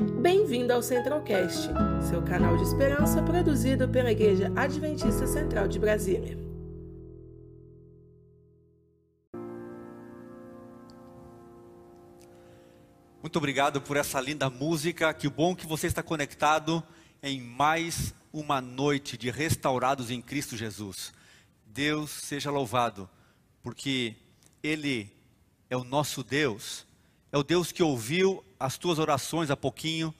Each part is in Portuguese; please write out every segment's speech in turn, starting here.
Bem-vindo ao Centralcast, seu canal de esperança produzido pela Igreja Adventista Central de Brasília. Muito obrigado por essa linda música. Que bom que você está conectado em mais uma noite de restaurados em Cristo Jesus. Deus seja louvado, porque Ele é o nosso Deus, é o Deus que ouviu as tuas orações há pouquinho,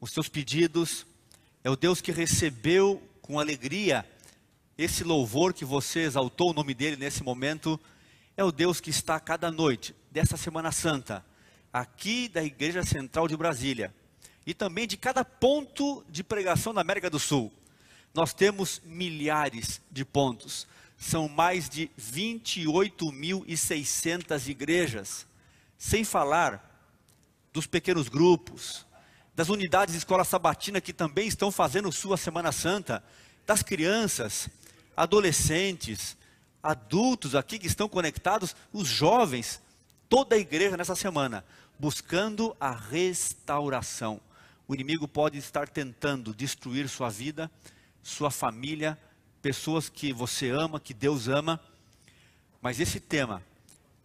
os teus pedidos, é o Deus que recebeu com alegria esse louvor que você exaltou o nome dele nesse momento, é o Deus que está cada noite dessa Semana Santa, aqui da Igreja Central de Brasília, e também de cada ponto de pregação da América do Sul. Nós temos milhares de pontos, são mais de 28.600 igrejas, sem falar dos pequenos grupos, das unidades de escola sabatina que também estão fazendo sua Semana Santa, das crianças, adolescentes, adultos aqui que estão conectados, os jovens, toda a igreja nessa semana, buscando a restauração. O inimigo pode estar tentando destruir sua vida, sua família, pessoas que você ama, que Deus ama, mas esse tema,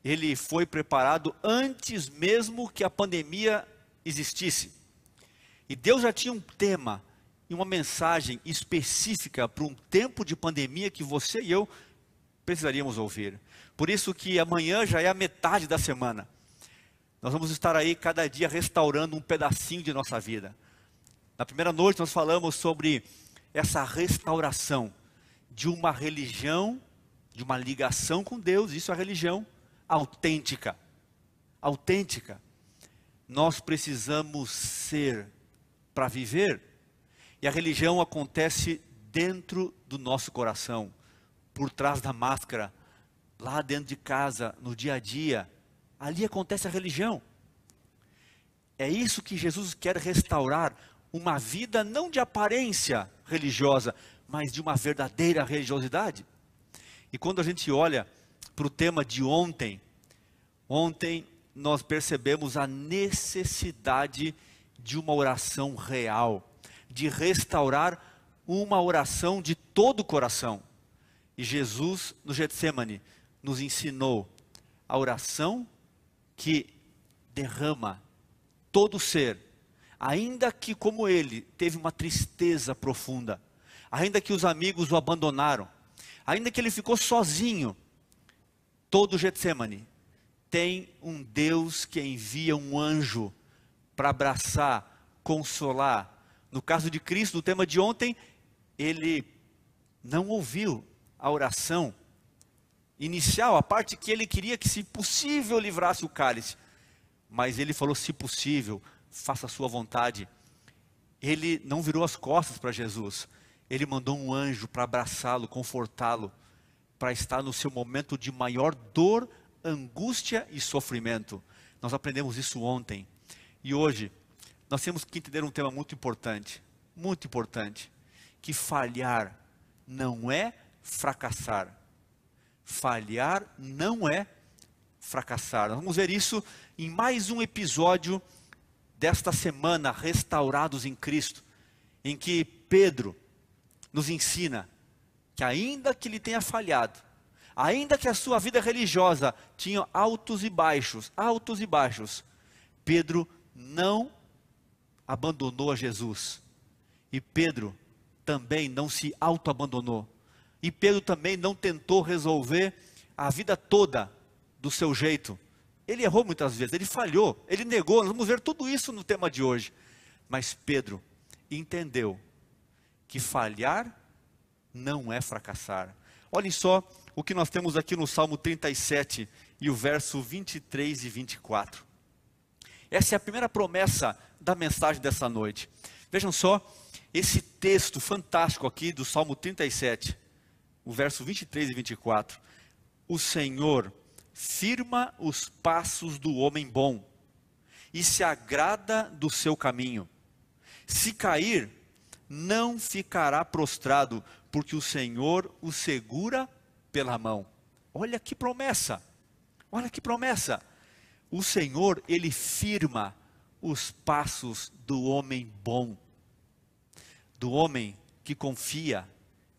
ele foi preparado antes mesmo que a pandemia existisse. E Deus já tinha um tema e uma mensagem específica para um tempo de pandemia que você e eu precisaríamos ouvir. Por isso que amanhã já é a metade da semana. Nós vamos estar aí cada dia restaurando um pedacinho de nossa vida. Na primeira noite nós falamos sobre essa restauração de uma religião, de uma ligação com Deus, isso é religião autêntica. Autêntica. Nós precisamos ser para viver, e a religião acontece dentro do nosso coração, por trás da máscara, lá dentro de casa, no dia a dia. Ali acontece a religião. É isso que Jesus quer restaurar, uma vida não de aparência religiosa, mas de uma verdadeira religiosidade. E quando a gente olha para o tema de ontem, ontem nós percebemos a necessidade de uma oração real, de restaurar uma oração de todo o coração. E Jesus, no Getsemane, nos ensinou a oração que derrama todo o ser, ainda que, como ele, teve uma tristeza profunda ainda que os amigos o abandonaram, ainda que ele ficou sozinho, todo Getsemane tem um Deus que envia um anjo para abraçar, consolar. No caso de Cristo, no tema de ontem, ele não ouviu a oração inicial, a parte que ele queria que, se possível, livrasse o cálice. Mas ele falou: se possível, faça a sua vontade. Ele não virou as costas para Jesus ele mandou um anjo para abraçá-lo, confortá-lo, para estar no seu momento de maior dor, angústia e sofrimento. Nós aprendemos isso ontem. E hoje, nós temos que entender um tema muito importante, muito importante, que falhar não é fracassar. Falhar não é fracassar. Nós vamos ver isso em mais um episódio desta semana, Restaurados em Cristo, em que Pedro, nos ensina que ainda que ele tenha falhado, ainda que a sua vida religiosa tinha altos e baixos, altos e baixos, Pedro não abandonou a Jesus. E Pedro também não se auto-abandonou. E Pedro também não tentou resolver a vida toda do seu jeito. Ele errou muitas vezes, ele falhou, ele negou. Nós vamos ver tudo isso no tema de hoje. Mas Pedro entendeu que falhar não é fracassar. Olhem só o que nós temos aqui no Salmo 37 e o verso 23 e 24. Essa é a primeira promessa da mensagem dessa noite. Vejam só esse texto fantástico aqui do Salmo 37, o verso 23 e 24. O Senhor firma os passos do homem bom e se agrada do seu caminho. Se cair, não ficará prostrado, porque o Senhor o segura pela mão. Olha que promessa! Olha que promessa! O Senhor, ele firma os passos do homem bom, do homem que confia,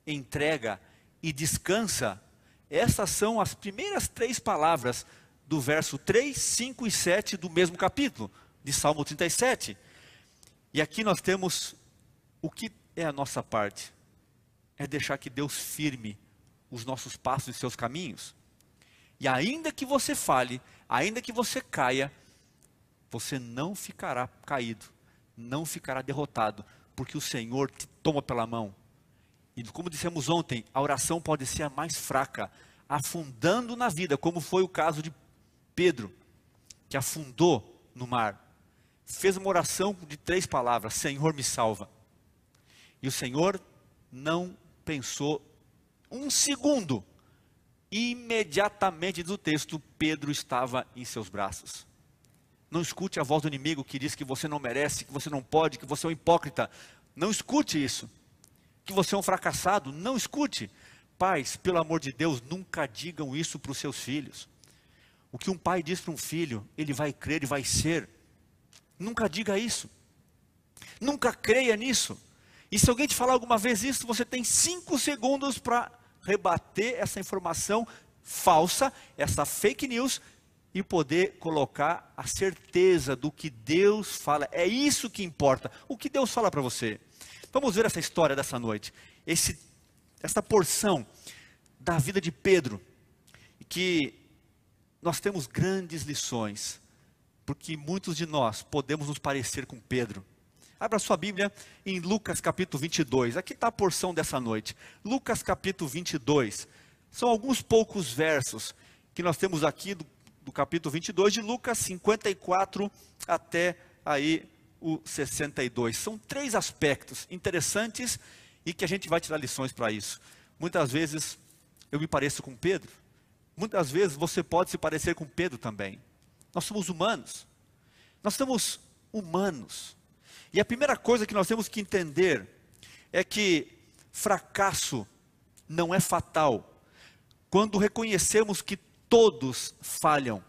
entrega e descansa. Essas são as primeiras três palavras do verso 3, 5 e 7 do mesmo capítulo, de Salmo 37. E aqui nós temos o que é a nossa parte: é deixar que Deus firme os nossos passos e seus caminhos. E ainda que você fale, ainda que você caia, você não ficará caído, não ficará derrotado, porque o Senhor te toma pela mão. E como dissemos ontem, a oração pode ser a mais fraca, afundando na vida, como foi o caso de Pedro, que afundou no mar. Fez uma oração de três palavras: Senhor, me salva. E o Senhor não pensou um segundo. Imediatamente do texto, Pedro estava em seus braços. Não escute a voz do inimigo que diz que você não merece, que você não pode, que você é um hipócrita. Não escute isso. Que você é um fracassado. Não escute. Pais, pelo amor de Deus, nunca digam isso para os seus filhos. O que um pai diz para um filho, ele vai crer e vai ser. Nunca diga isso. Nunca creia nisso. E se alguém te falar alguma vez isso, você tem cinco segundos para rebater essa informação falsa, essa fake news, e poder colocar a certeza do que Deus fala. É isso que importa. O que Deus fala para você. Vamos ver essa história dessa noite. Esse, essa porção da vida de Pedro, que nós temos grandes lições, porque muitos de nós podemos nos parecer com Pedro. Abra sua Bíblia em Lucas capítulo 22. Aqui está a porção dessa noite. Lucas capítulo 22. São alguns poucos versos que nós temos aqui do, do capítulo 22 de Lucas 54 até aí o 62. São três aspectos interessantes e que a gente vai tirar lições para isso. Muitas vezes eu me pareço com Pedro. Muitas vezes você pode se parecer com Pedro também. Nós somos humanos. Nós somos humanos. E a primeira coisa que nós temos que entender é que fracasso não é fatal quando reconhecemos que todos falham.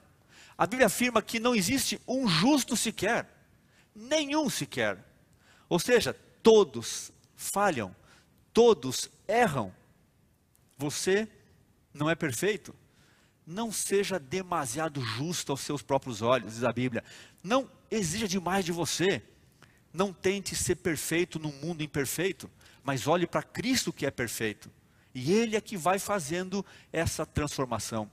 A Bíblia afirma que não existe um justo sequer, nenhum sequer. Ou seja, todos falham, todos erram. Você não é perfeito. Não seja demasiado justo aos seus próprios olhos, diz a Bíblia. Não exija demais de você. Não tente ser perfeito num mundo imperfeito, mas olhe para Cristo que é perfeito. E Ele é que vai fazendo essa transformação.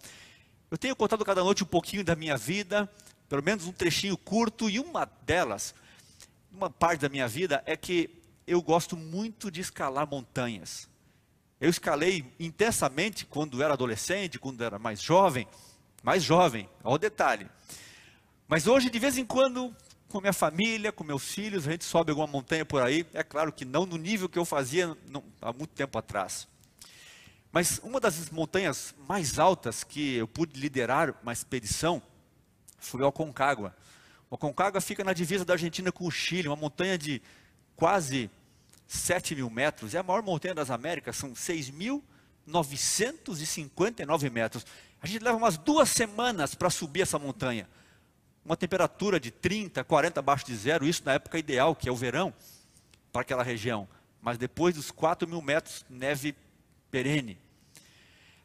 Eu tenho contado cada noite um pouquinho da minha vida, pelo menos um trechinho curto, e uma delas, uma parte da minha vida, é que eu gosto muito de escalar montanhas. Eu escalei intensamente quando era adolescente, quando era mais jovem, mais jovem, ao detalhe. Mas hoje, de vez em quando, com minha família, com meus filhos, a gente sobe alguma montanha por aí. É claro que não no nível que eu fazia há muito tempo atrás. Mas uma das montanhas mais altas que eu pude liderar uma expedição foi o Aconcagua. O Aconcagua fica na divisa da Argentina com o Chile, uma montanha de quase 7 mil metros. É a maior montanha das Américas, são 6.959 metros. A gente leva umas duas semanas para subir essa montanha uma temperatura de 30, 40 abaixo de zero, isso na época ideal, que é o verão, para aquela região. Mas depois dos 4 mil metros, neve perene.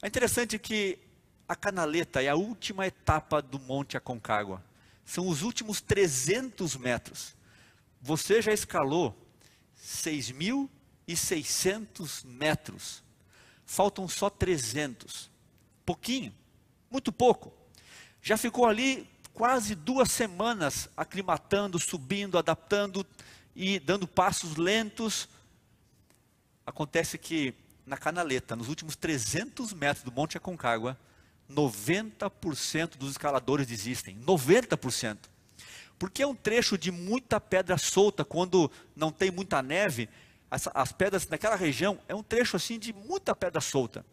É interessante que a canaleta é a última etapa do Monte Aconcagua. São os últimos 300 metros. Você já escalou 6.600 metros. Faltam só 300. Pouquinho, muito pouco. Já ficou ali quase duas semanas aclimatando, subindo, adaptando e dando passos lentos. Acontece que na canaleta, nos últimos 300 metros do Monte Aconcagua, 90% dos escaladores desistem. 90%. Porque é um trecho de muita pedra solta, quando não tem muita neve, as, as pedras naquela região é um trecho assim de muita pedra solta.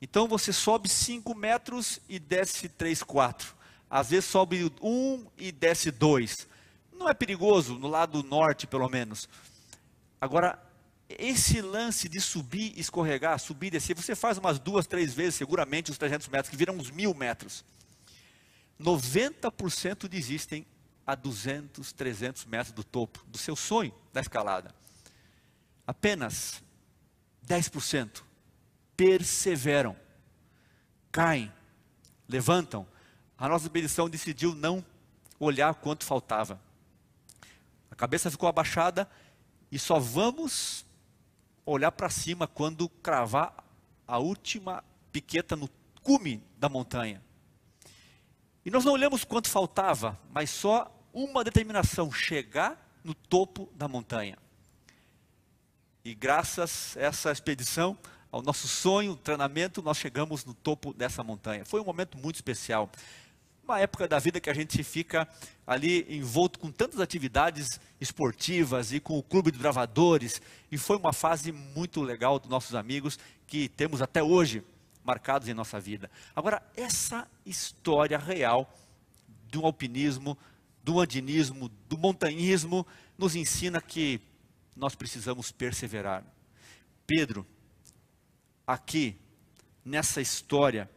Então você sobe 5 metros e desce 3, 4 às vezes sobe um e desce dois. Não é perigoso, no lado norte pelo menos. Agora, esse lance de subir, escorregar, subir e descer, você faz umas duas, três vezes, seguramente, os 300 metros, que viram uns mil metros. 90% desistem a 200, 300 metros do topo do seu sonho da escalada. Apenas 10% perseveram, caem, levantam. A nossa expedição decidiu não olhar quanto faltava. A cabeça ficou abaixada e só vamos olhar para cima quando cravar a última piqueta no cume da montanha. E nós não olhamos quanto faltava, mas só uma determinação: chegar no topo da montanha. E graças a essa expedição, ao nosso sonho, treinamento, nós chegamos no topo dessa montanha. Foi um momento muito especial. Uma época da vida que a gente fica ali envolto com tantas atividades esportivas e com o clube de bravadores. E foi uma fase muito legal dos nossos amigos que temos até hoje marcados em nossa vida. Agora, essa história real do alpinismo, do andinismo, do montanhismo, nos ensina que nós precisamos perseverar. Pedro, aqui, nessa história,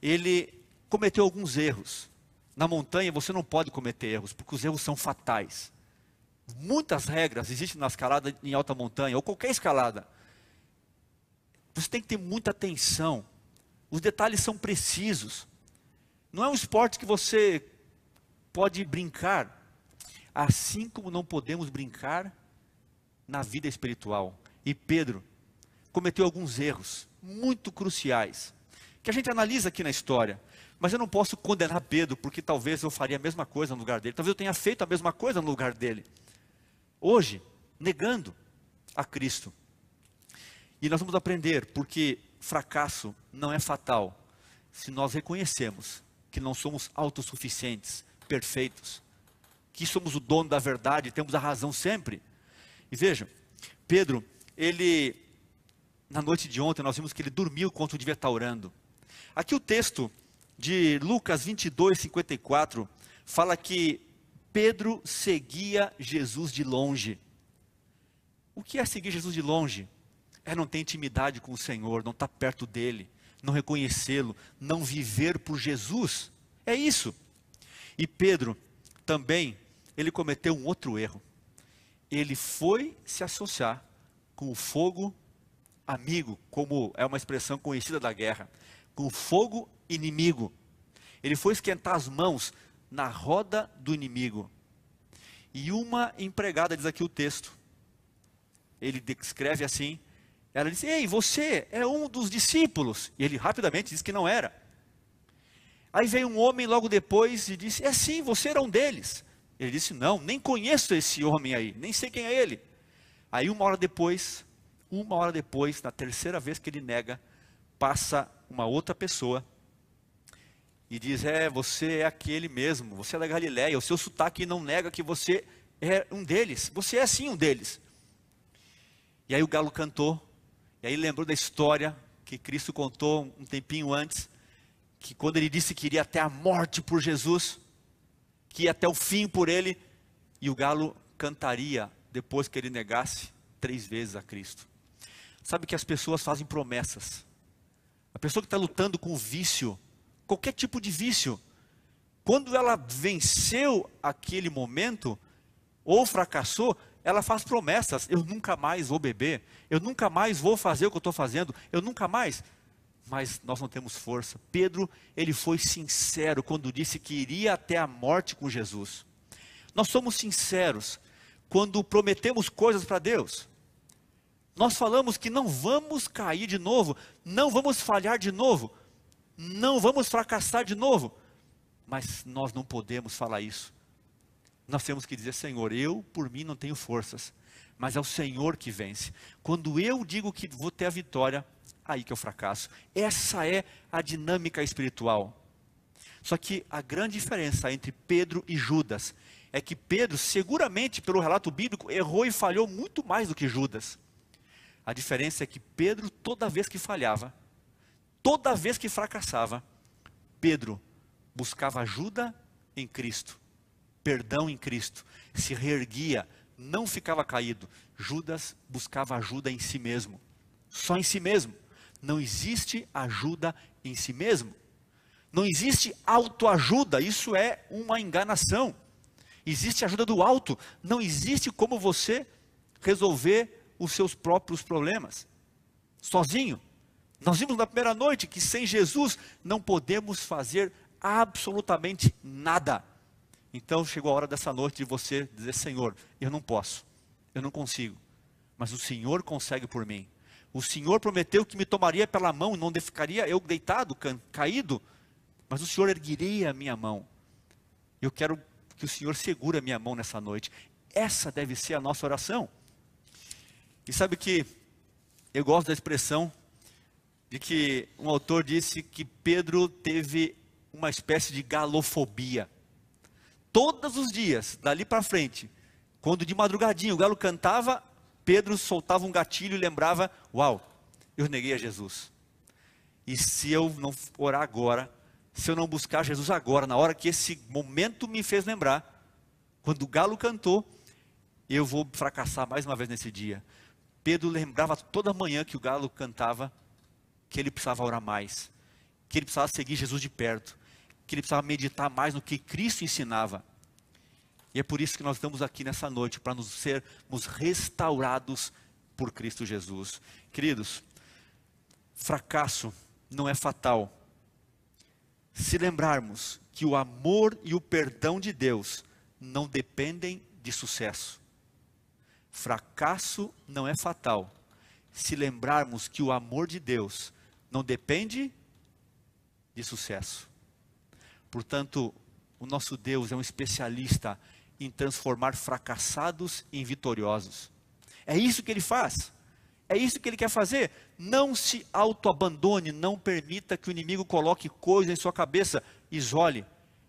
ele cometeu alguns erros. Na montanha você não pode cometer erros, porque os erros são fatais. Muitas regras existem na escalada em alta montanha, ou qualquer escalada. Você tem que ter muita atenção os detalhes são precisos. Não é um esporte que você pode brincar, assim como não podemos brincar na vida espiritual. E Pedro cometeu alguns erros muito cruciais, que a gente analisa aqui na história. Mas eu não posso condenar Pedro, porque talvez eu faria a mesma coisa no lugar dele. Talvez eu tenha feito a mesma coisa no lugar dele. Hoje, negando a Cristo. E nós vamos aprender, porque fracasso não é fatal se nós reconhecemos que não somos autossuficientes, perfeitos, que somos o dono da verdade, temos a razão sempre. E vejam, Pedro, ele, na noite de ontem, nós vimos que ele dormiu enquanto devia estar orando. Aqui o texto de Lucas 22, 54, fala que Pedro seguia Jesus de longe. O que é seguir Jesus de longe? é não ter intimidade com o Senhor, não estar tá perto dele, não reconhecê-lo, não viver por Jesus. É isso. E Pedro também, ele cometeu um outro erro. Ele foi se associar com o fogo amigo, como é uma expressão conhecida da guerra, com fogo inimigo. Ele foi esquentar as mãos na roda do inimigo. E uma empregada, diz aqui o texto, ele descreve assim: ela disse: Ei, você é um dos discípulos. E ele rapidamente disse que não era. Aí veio um homem logo depois e disse: É sim, você era um deles. Ele disse: Não, nem conheço esse homem aí, nem sei quem é ele. Aí uma hora depois, uma hora depois, na terceira vez que ele nega, passa uma outra pessoa e diz: É, você é aquele mesmo, você é da Galiléia, o seu sotaque não nega que você é um deles, você é sim um deles. E aí o galo cantou, e aí lembrou da história que Cristo contou um tempinho antes, que quando ele disse que iria até a morte por Jesus, que ia até o fim por ele, e o galo cantaria depois que ele negasse três vezes a Cristo. Sabe que as pessoas fazem promessas. A pessoa que está lutando com vício, qualquer tipo de vício, quando ela venceu aquele momento, ou fracassou, ela faz promessas: eu nunca mais vou beber, eu nunca mais vou fazer o que eu estou fazendo, eu nunca mais. Mas nós não temos força. Pedro, ele foi sincero quando disse que iria até a morte com Jesus. Nós somos sinceros quando prometemos coisas para Deus. Nós falamos que não vamos cair de novo, não vamos falhar de novo, não vamos fracassar de novo. Mas nós não podemos falar isso nós temos que dizer: Senhor, eu por mim não tenho forças, mas é o Senhor que vence. Quando eu digo que vou ter a vitória, aí que eu fracasso. Essa é a dinâmica espiritual. Só que a grande diferença entre Pedro e Judas é que Pedro, seguramente pelo relato bíblico, errou e falhou muito mais do que Judas. A diferença é que Pedro, toda vez que falhava, toda vez que fracassava, Pedro buscava ajuda em Cristo perdão em Cristo, se reerguia, não ficava caído. Judas buscava ajuda em si mesmo, só em si mesmo. Não existe ajuda em si mesmo. Não existe autoajuda, isso é uma enganação. Existe ajuda do alto. Não existe como você resolver os seus próprios problemas sozinho. Nós vimos na primeira noite que sem Jesus não podemos fazer absolutamente nada. Então chegou a hora dessa noite de você dizer: Senhor, eu não posso, eu não consigo, mas o Senhor consegue por mim. O Senhor prometeu que me tomaria pela mão, não ficaria eu deitado, caído, mas o Senhor erguiria a minha mão. Eu quero que o Senhor segure a minha mão nessa noite. Essa deve ser a nossa oração. E sabe que eu gosto da expressão de que um autor disse que Pedro teve uma espécie de galofobia. Todos os dias, dali para frente, quando de madrugadinha o galo cantava, Pedro soltava um gatilho e lembrava: Uau, eu neguei a Jesus. E se eu não orar agora, se eu não buscar Jesus agora, na hora que esse momento me fez lembrar, quando o galo cantou, eu vou fracassar mais uma vez nesse dia. Pedro lembrava toda manhã que o galo cantava que ele precisava orar mais, que ele precisava seguir Jesus de perto, que ele precisava meditar mais no que Cristo ensinava. E é por isso que nós estamos aqui nessa noite, para nos sermos restaurados por Cristo Jesus. Queridos, fracasso não é fatal. Se lembrarmos que o amor e o perdão de Deus não dependem de sucesso. Fracasso não é fatal. Se lembrarmos que o amor de Deus não depende de sucesso. Portanto, o nosso Deus é um especialista em transformar fracassados em vitoriosos. É isso que ele faz. É isso que ele quer fazer. Não se autoabandone, não permita que o inimigo coloque coisa em sua cabeça. Isole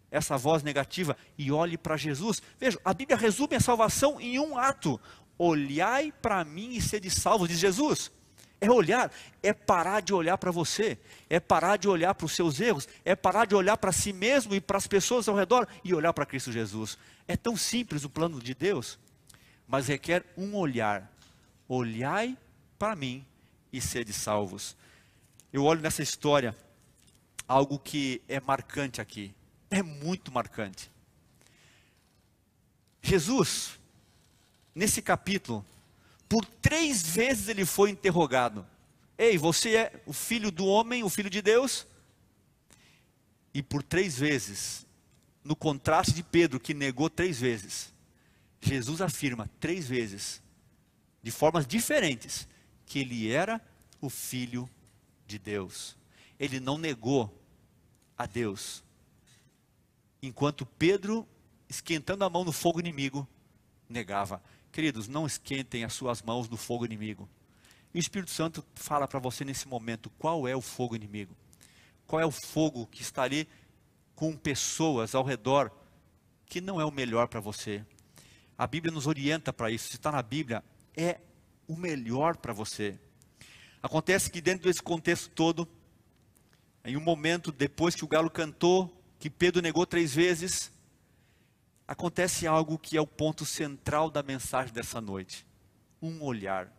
essa voz negativa e olhe para Jesus. Veja, a Bíblia resume a salvação em um ato: olhai para mim e sede salvos, diz Jesus. É olhar, é parar de olhar para você, é parar de olhar para os seus erros, é parar de olhar para si mesmo e para as pessoas ao redor e olhar para Cristo Jesus. É tão simples o plano de Deus, mas requer um olhar. Olhai para mim e sede salvos. Eu olho nessa história algo que é marcante aqui, é muito marcante. Jesus, nesse capítulo, por três vezes ele foi interrogado. Ei, você é o filho do homem, o filho de Deus? E por três vezes, no contraste de Pedro, que negou três vezes, Jesus afirma três vezes, de formas diferentes, que ele era o filho de Deus. Ele não negou a Deus. Enquanto Pedro, esquentando a mão no fogo inimigo, negava. Queridos, não esquentem as suas mãos no fogo inimigo. E o Espírito Santo fala para você nesse momento qual é o fogo inimigo. Qual é o fogo que está ali com pessoas ao redor que não é o melhor para você. A Bíblia nos orienta para isso. Se está na Bíblia, é o melhor para você. Acontece que dentro desse contexto todo, em um momento depois que o galo cantou, que Pedro negou três vezes, acontece algo que é o ponto central da mensagem dessa noite: um olhar.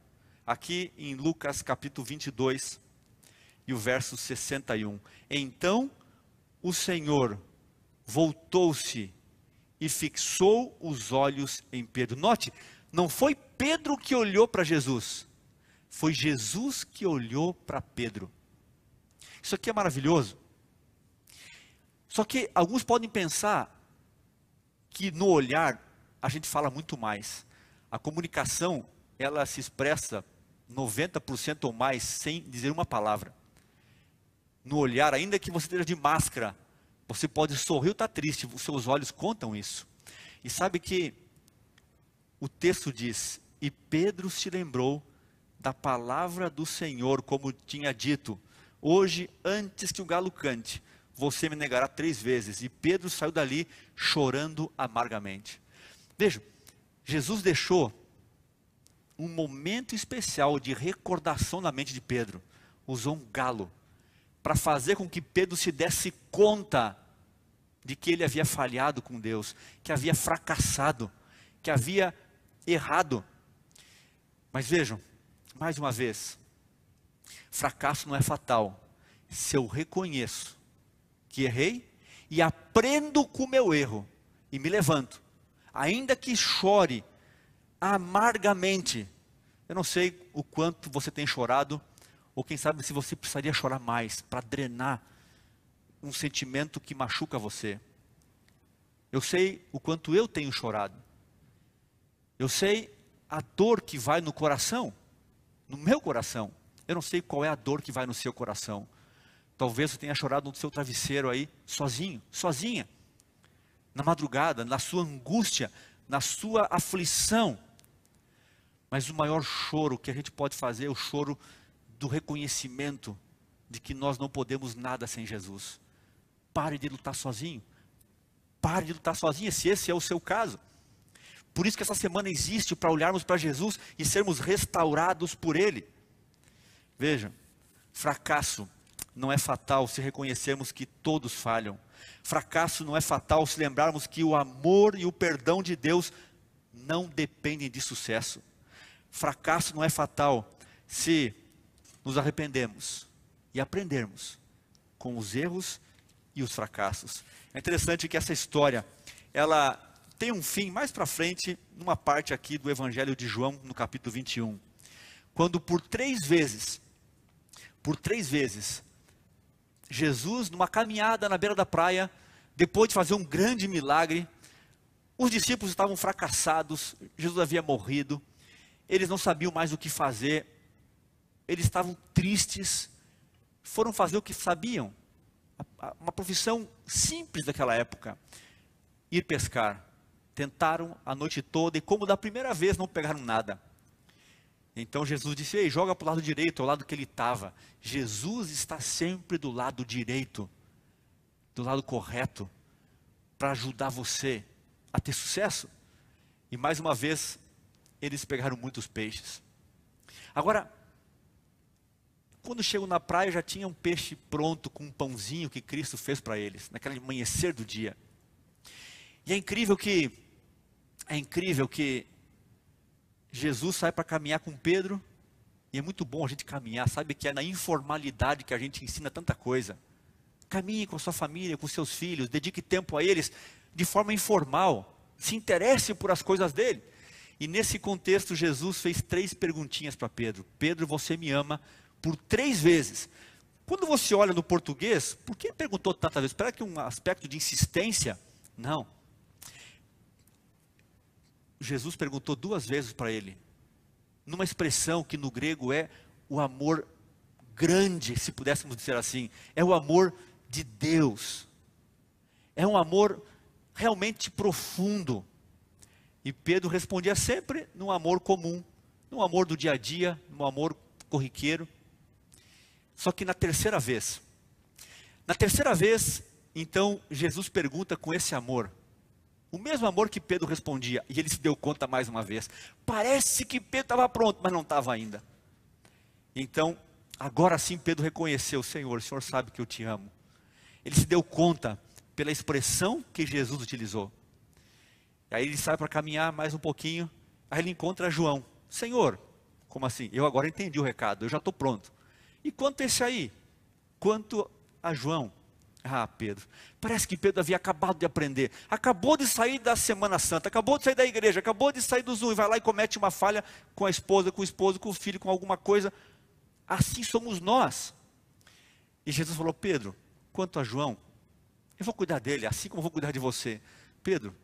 Aqui em Lucas capítulo 22 e o verso 61. Então o Senhor voltou-se e fixou os olhos em Pedro. Note, não foi Pedro que olhou para Jesus, foi Jesus que olhou para Pedro. Isso aqui é maravilhoso. Só que alguns podem pensar que no olhar a gente fala muito mais. A comunicação, ela se expressa 90% ou mais sem dizer uma palavra. No olhar, ainda que você esteja de máscara, você pode sorrir ou estar tá triste, os seus olhos contam isso. E sabe que o texto diz: E Pedro se lembrou da palavra do Senhor, como tinha dito: Hoje, antes que o galo cante, você me negará três vezes. E Pedro saiu dali chorando amargamente. Veja, Jesus deixou um momento especial de recordação na mente de Pedro. Usou um galo para fazer com que Pedro se desse conta de que ele havia falhado com Deus, que havia fracassado, que havia errado. Mas vejam, mais uma vez, fracasso não é fatal se eu reconheço que errei e aprendo com o meu erro e me levanto. ainda que chore amargamente. Eu não sei o quanto você tem chorado, ou quem sabe se você precisaria chorar mais para drenar um sentimento que machuca você. Eu sei o quanto eu tenho chorado. Eu sei a dor que vai no coração, no meu coração. Eu não sei qual é a dor que vai no seu coração. Talvez você tenha chorado no seu travesseiro aí, sozinho, sozinha. Na madrugada, na sua angústia, na sua aflição. Mas o maior choro que a gente pode fazer é o choro do reconhecimento de que nós não podemos nada sem Jesus. Pare de lutar sozinho. Pare de lutar sozinho, se esse é o seu caso. Por isso que essa semana existe para olharmos para Jesus e sermos restaurados por Ele. Veja, fracasso não é fatal se reconhecermos que todos falham. Fracasso não é fatal se lembrarmos que o amor e o perdão de Deus não dependem de sucesso. Fracasso não é fatal se nos arrependemos e aprendermos com os erros e os fracassos. É interessante que essa história, ela tem um fim mais para frente, numa parte aqui do Evangelho de João, no capítulo 21. Quando por três vezes, por três vezes, Jesus, numa caminhada na beira da praia, depois de fazer um grande milagre, os discípulos estavam fracassados, Jesus havia morrido, eles não sabiam mais o que fazer, eles estavam tristes, foram fazer o que sabiam, uma profissão simples daquela época, ir pescar. Tentaram a noite toda e, como da primeira vez, não pegaram nada. Então Jesus disse: Ei, joga para o lado direito, ao lado que ele estava. Jesus está sempre do lado direito, do lado correto, para ajudar você a ter sucesso. E mais uma vez, eles pegaram muitos peixes. Agora, quando chegam na praia, já tinha um peixe pronto com um pãozinho que Cristo fez para eles, naquele amanhecer do dia. E é incrível que, é incrível que Jesus sai para caminhar com Pedro, e é muito bom a gente caminhar, sabe que é na informalidade que a gente ensina tanta coisa. Caminhe com a sua família, com seus filhos, dedique tempo a eles de forma informal, se interesse por as coisas dele. E nesse contexto, Jesus fez três perguntinhas para Pedro: Pedro, você me ama por três vezes. Quando você olha no português, por que perguntou tantas vezes? Espera que um aspecto de insistência? Não. Jesus perguntou duas vezes para ele, numa expressão que no grego é o amor grande, se pudéssemos dizer assim, é o amor de Deus. É um amor realmente profundo. E Pedro respondia sempre num amor comum, num amor do dia a dia, num amor corriqueiro. Só que na terceira vez, na terceira vez, então Jesus pergunta com esse amor, o mesmo amor que Pedro respondia, e ele se deu conta mais uma vez. Parece que Pedro estava pronto, mas não estava ainda. Então, agora sim Pedro reconheceu: Senhor, o Senhor sabe que eu te amo. Ele se deu conta pela expressão que Jesus utilizou. Aí ele sai para caminhar mais um pouquinho, aí ele encontra João. Senhor, como assim? Eu agora entendi o recado, eu já estou pronto. E quanto a esse aí? Quanto a João? Ah, Pedro. Parece que Pedro havia acabado de aprender. Acabou de sair da Semana Santa, acabou de sair da igreja, acabou de sair do Zoom e vai lá e comete uma falha com a esposa, com o esposo, com o filho, com alguma coisa. Assim somos nós. E Jesus falou: Pedro, quanto a João, eu vou cuidar dele, assim como eu vou cuidar de você. Pedro,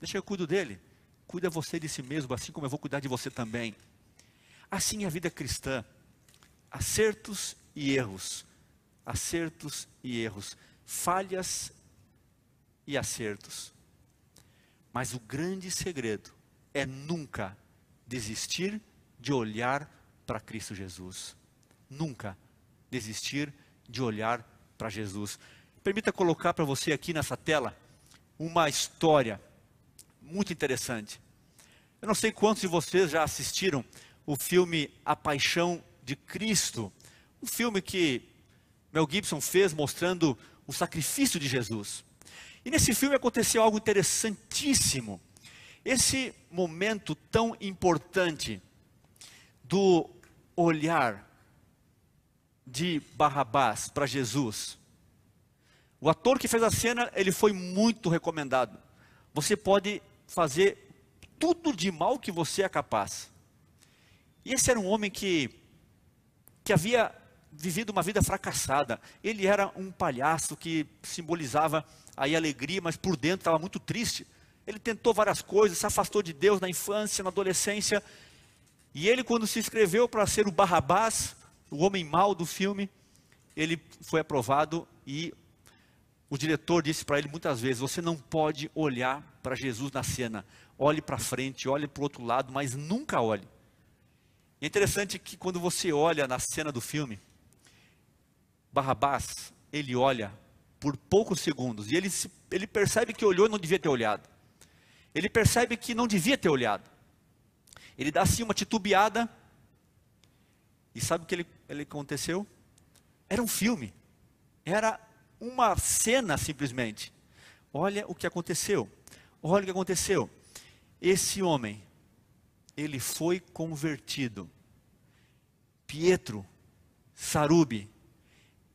deixa eu cuido dele. Cuida você de si mesmo, assim como eu vou cuidar de você também. Assim é a vida cristã. Acertos e erros. Acertos e erros falhas e acertos. Mas o grande segredo é nunca desistir de olhar para Cristo Jesus. Nunca desistir de olhar para Jesus. Permita colocar para você aqui nessa tela uma história muito interessante. Eu não sei quantos de vocês já assistiram o filme A Paixão de Cristo, um filme que Mel Gibson fez mostrando o sacrifício de Jesus. E nesse filme aconteceu algo interessantíssimo. Esse momento tão importante do olhar de Barrabás para Jesus. O ator que fez a cena, ele foi muito recomendado. Você pode fazer tudo de mal que você é capaz. E esse era um homem que, que havia vivido uma vida fracassada. Ele era um palhaço que simbolizava aí alegria, mas por dentro estava muito triste. Ele tentou várias coisas, se afastou de Deus na infância, na adolescência. E ele, quando se inscreveu para ser o Barrabás, o homem mau do filme, ele foi aprovado e o diretor disse para ele muitas vezes: Você não pode olhar para Jesus na cena. Olhe para frente, olhe para o outro lado, mas nunca olhe. É interessante que quando você olha na cena do filme, Barrabás, ele olha por poucos segundos e ele, ele percebe que olhou e não devia ter olhado. Ele percebe que não devia ter olhado. Ele dá assim uma titubeada. E sabe o que ele, ele aconteceu? Era um filme. Era uma cena simplesmente. Olha o que aconteceu. Olha o que aconteceu. Esse homem, ele foi convertido. Pietro Sarubi,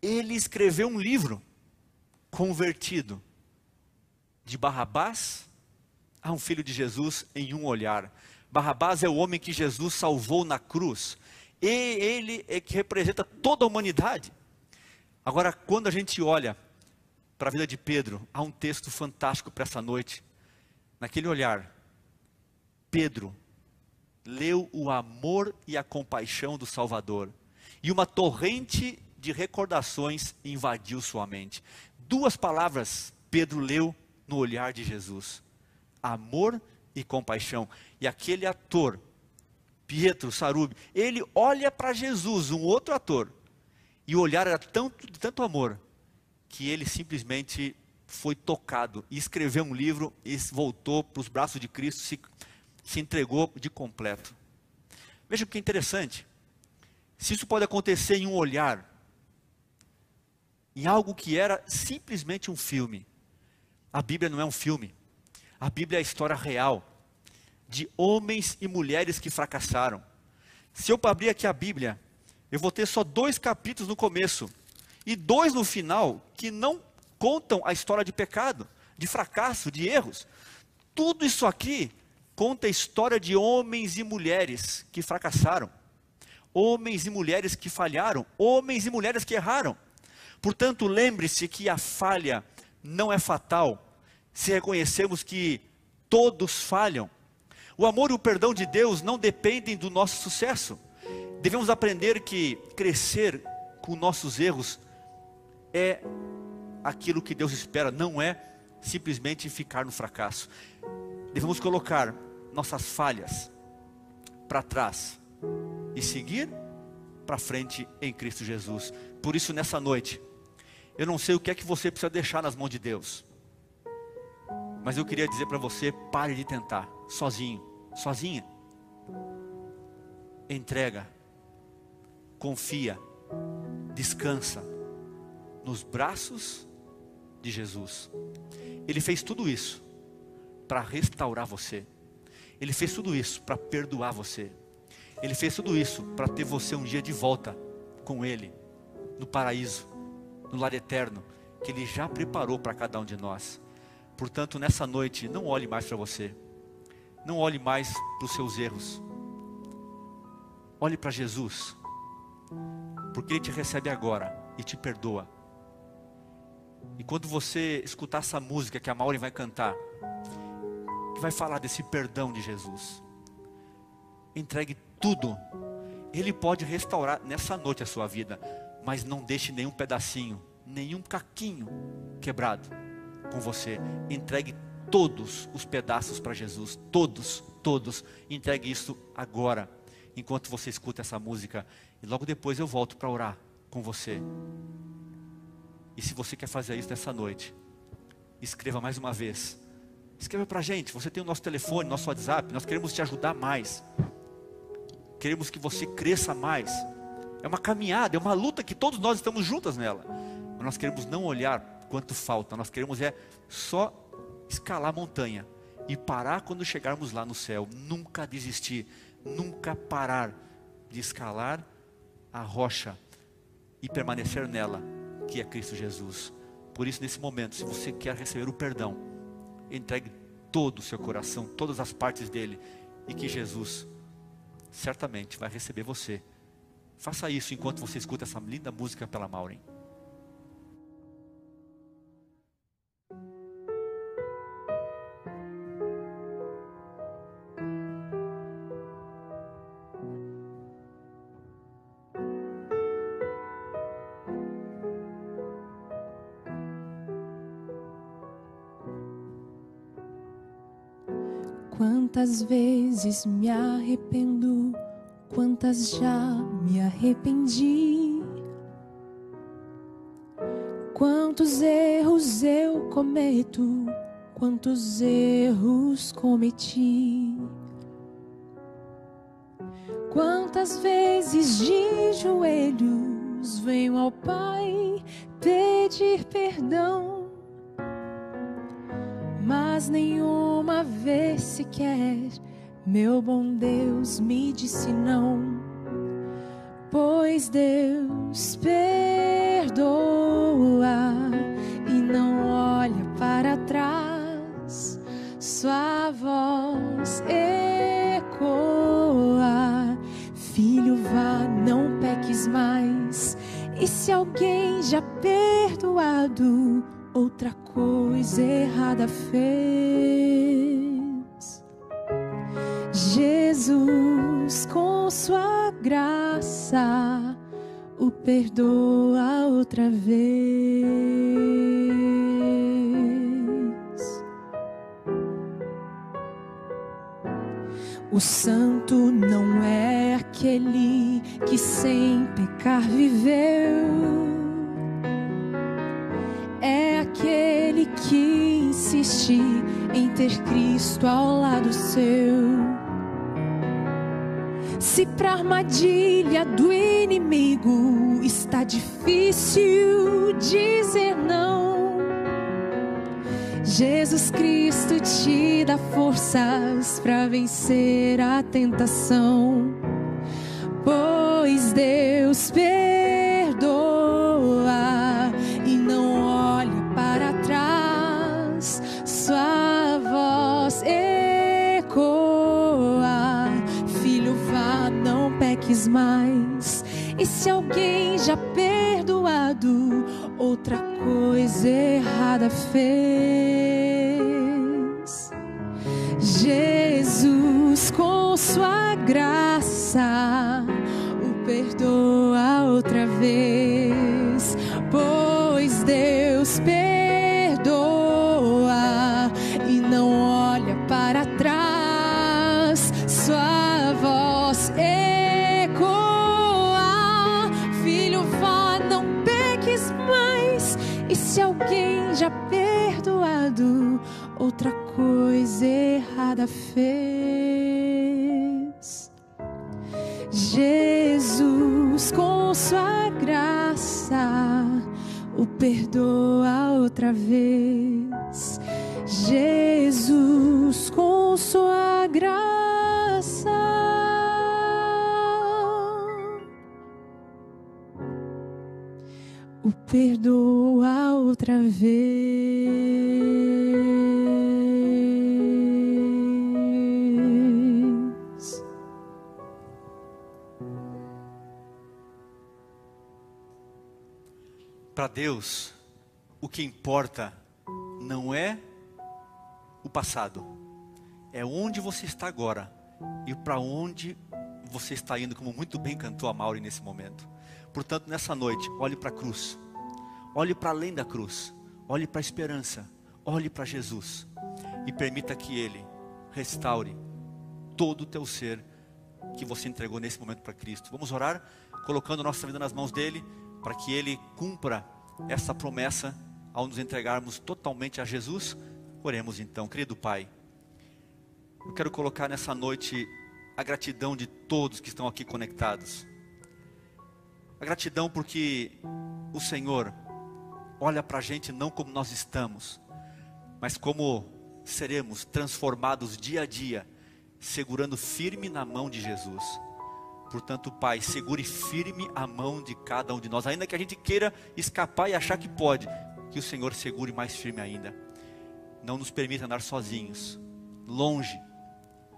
ele escreveu um livro convertido de Barrabás a um filho de Jesus em um olhar. Barrabás é o homem que Jesus salvou na cruz. E ele é que representa toda a humanidade. Agora, quando a gente olha para a vida de Pedro, há um texto fantástico para essa noite. Naquele olhar, Pedro leu o amor e a compaixão do Salvador, e uma torrente de recordações invadiu sua mente. Duas palavras Pedro leu no olhar de Jesus: amor e compaixão. E aquele ator, Pietro Sarubi, ele olha para Jesus, um outro ator, e o olhar era tanto, de tanto amor, que ele simplesmente foi tocado e escreveu um livro e voltou para os braços de Cristo, se, se entregou de completo. Veja que interessante. Se isso pode acontecer em um olhar, em algo que era simplesmente um filme, a Bíblia não é um filme, a Bíblia é a história real de homens e mulheres que fracassaram. Se eu abrir aqui a Bíblia, eu vou ter só dois capítulos no começo e dois no final que não contam a história de pecado, de fracasso, de erros. Tudo isso aqui conta a história de homens e mulheres que fracassaram, homens e mulheres que falharam, homens e mulheres que erraram. Portanto, lembre-se que a falha não é fatal se reconhecemos que todos falham. O amor e o perdão de Deus não dependem do nosso sucesso. Devemos aprender que crescer com nossos erros é aquilo que Deus espera, não é simplesmente ficar no fracasso. Devemos colocar nossas falhas para trás e seguir para frente em Cristo Jesus. Por isso, nessa noite, eu não sei o que é que você precisa deixar nas mãos de Deus, mas eu queria dizer para você: pare de tentar, sozinho, sozinha. Entrega confia, descansa nos braços de Jesus. Ele fez tudo isso para restaurar você. Ele fez tudo isso para perdoar você. Ele fez tudo isso para ter você um dia de volta com Ele, no paraíso, no lar eterno, que Ele já preparou para cada um de nós. Portanto, nessa noite, não olhe mais para você, não olhe mais para os seus erros, olhe para Jesus porque Ele te recebe agora e te perdoa. E quando você escutar essa música que a Maureen vai cantar, que vai falar desse perdão de Jesus, entregue tudo. Ele pode restaurar nessa noite a sua vida, mas não deixe nenhum pedacinho, nenhum caquinho quebrado com você. Entregue todos os pedaços para Jesus, todos, todos. Entregue isso agora, enquanto você escuta essa música e logo depois eu volto para orar com você. E se você quer fazer isso nessa noite, escreva mais uma vez. Escreva para a gente. Você tem o nosso telefone, nosso WhatsApp. Nós queremos te ajudar mais. Queremos que você cresça mais. É uma caminhada, é uma luta que todos nós estamos juntas nela. Mas nós queremos não olhar quanto falta. Nós queremos é só escalar a montanha e parar quando chegarmos lá no céu. Nunca desistir, nunca parar de escalar a rocha e permanecer nela, que é Cristo Jesus. Por isso, nesse momento, se você quer receber o perdão, entregue todo o seu coração, todas as partes dele, e que Jesus certamente vai receber você. Faça isso enquanto você escuta essa linda música pela Maureen. Quantas vezes me arrependo, quantas já me arrependi. Quantos erros eu cometo, quantos erros cometi. Quantas vezes de joelhos venho ao Pai pedir perdão mas nenhuma vez sequer meu bom Deus me disse não, pois Deus perdoa e não olha para trás, sua voz ecoa, filho vá, não peques mais, e se alguém já perdoado outra coisa errada fez. Jesus, com sua graça, o perdoa outra vez. O santo não é aquele que sem pecar viveu aquele que insiste em ter Cristo ao lado seu. Se pra armadilha do inimigo está difícil dizer não, Jesus Cristo te dá forças para vencer a tentação, pois Deus perdoa mais. E se alguém já perdoado, outra coisa errada fez. Jesus, com sua graça, o perdoa outra vez, outra coisa errada fez. Jesus, com sua graça, o perdoa outra vez. Jesus, com sua graça, o perdoa outra vez. Para Deus, o que importa não é o passado, é onde você está agora e para onde você está indo, como muito bem cantou a Mauri nesse momento. Portanto, nessa noite, olhe para a cruz, olhe para além da cruz, olhe para a esperança, olhe para Jesus e permita que Ele restaure todo o teu ser que você entregou nesse momento para Cristo. Vamos orar, colocando nossa vida nas mãos dele, para que ele cumpra essa promessa ao nos entregarmos totalmente a Jesus. Oremos então, querido Pai. Eu quero colocar nessa noite a gratidão de todos que estão aqui conectados. A gratidão porque o Senhor olha para a gente não como nós estamos, mas como seremos transformados dia a dia, segurando firme na mão de Jesus. Portanto, Pai, segure firme a mão de cada um de nós, ainda que a gente queira escapar e achar que pode, que o Senhor segure mais firme ainda. não nos permita andar sozinhos, longe,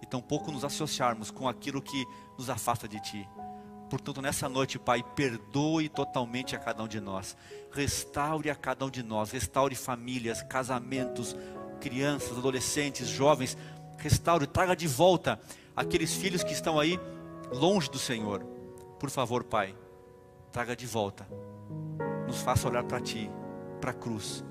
e tampouco nos associarmos com aquilo que nos afasta de Ti. Portanto, nessa noite, Pai, perdoe totalmente a cada um de nós, restaure a cada um de nós, restaure famílias, casamentos, crianças, adolescentes, jovens, restaure, traga de volta aqueles filhos que estão aí longe do Senhor. Por favor, Pai, traga de volta, nos faça olhar para Ti, para a cruz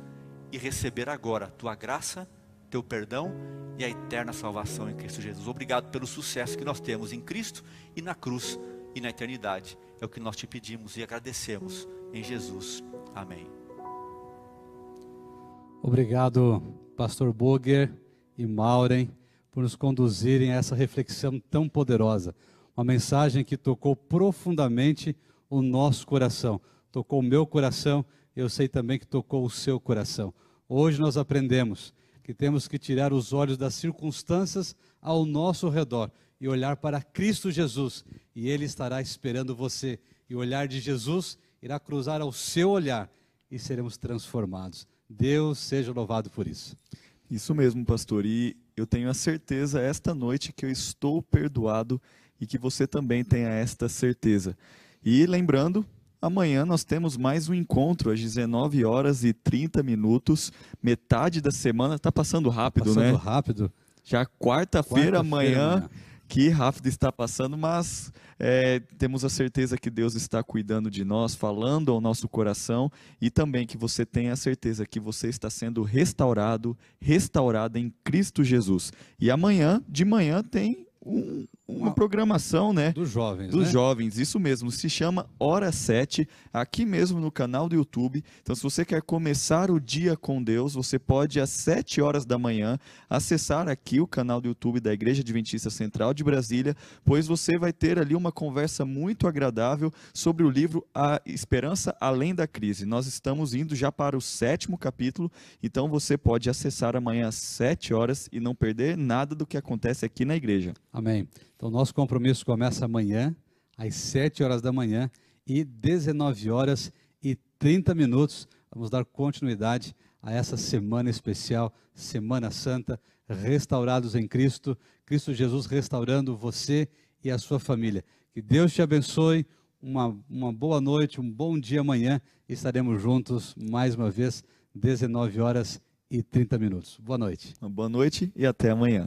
e receber agora tua graça, teu perdão e a eterna salvação em Cristo Jesus. Obrigado pelo sucesso que nós temos em Cristo e na cruz e na eternidade. É o que nós te pedimos e agradecemos em Jesus. Amém. Obrigado, pastor Boger e Maureen, por nos conduzirem a essa reflexão tão poderosa. Uma mensagem que tocou profundamente o nosso coração, tocou o meu coração eu sei também que tocou o seu coração. Hoje nós aprendemos que temos que tirar os olhos das circunstâncias ao nosso redor e olhar para Cristo Jesus, e Ele estará esperando você. E o olhar de Jesus irá cruzar ao seu olhar e seremos transformados. Deus seja louvado por isso. Isso mesmo, pastor. E eu tenho a certeza esta noite que eu estou perdoado e que você também tenha esta certeza. E lembrando, Amanhã nós temos mais um encontro às 19 horas e 30 minutos. Metade da semana está passando rápido, passando né? Passando rápido. Já quarta-feira quarta amanhã, amanhã, que rápido está passando, mas é, temos a certeza que Deus está cuidando de nós, falando ao nosso coração e também que você tenha a certeza que você está sendo restaurado, restaurada em Cristo Jesus. E amanhã, de manhã, tem um, uma programação, né? Dos jovens. Dos né? jovens, isso mesmo. Se chama Hora 7, aqui mesmo no canal do YouTube. Então, se você quer começar o dia com Deus, você pode, às 7 horas da manhã, acessar aqui o canal do YouTube da Igreja Adventista Central de Brasília, pois você vai ter ali uma conversa muito agradável sobre o livro A Esperança Além da Crise. Nós estamos indo já para o sétimo capítulo, então você pode acessar amanhã às 7 horas e não perder nada do que acontece aqui na igreja. Amém. Então, nosso compromisso começa amanhã, às 7 horas da manhã e 19 horas e 30 minutos. Vamos dar continuidade a essa semana especial, Semana Santa, restaurados em Cristo, Cristo Jesus restaurando você e a sua família. Que Deus te abençoe, uma, uma boa noite, um bom dia amanhã. Estaremos juntos mais uma vez, 19 horas e 30 minutos. Boa noite. Uma boa noite e até amanhã.